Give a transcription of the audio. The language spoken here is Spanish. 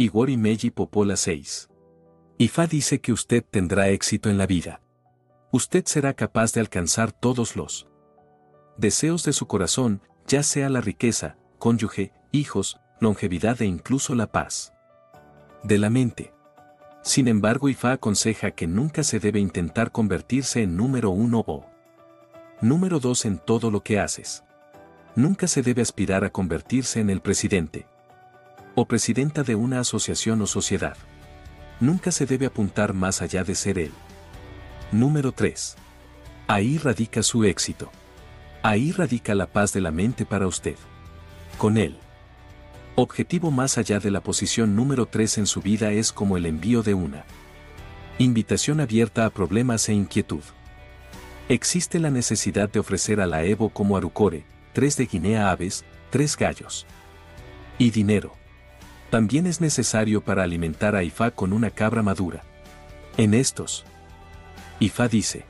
Igor Meji Popola 6. Ifá dice que usted tendrá éxito en la vida. Usted será capaz de alcanzar todos los deseos de su corazón, ya sea la riqueza, cónyuge, hijos, longevidad e incluso la paz de la mente. Sin embargo, Ifá aconseja que nunca se debe intentar convertirse en número uno o número dos en todo lo que haces. Nunca se debe aspirar a convertirse en el presidente o presidenta de una asociación o sociedad. Nunca se debe apuntar más allá de ser él. Número 3. Ahí radica su éxito. Ahí radica la paz de la mente para usted. Con él. Objetivo más allá de la posición número 3 en su vida es como el envío de una invitación abierta a problemas e inquietud. Existe la necesidad de ofrecer a la Evo como Arucore, tres de Guinea aves, tres gallos. Y dinero. También es necesario para alimentar a Ifá con una cabra madura. En estos, Ifá dice,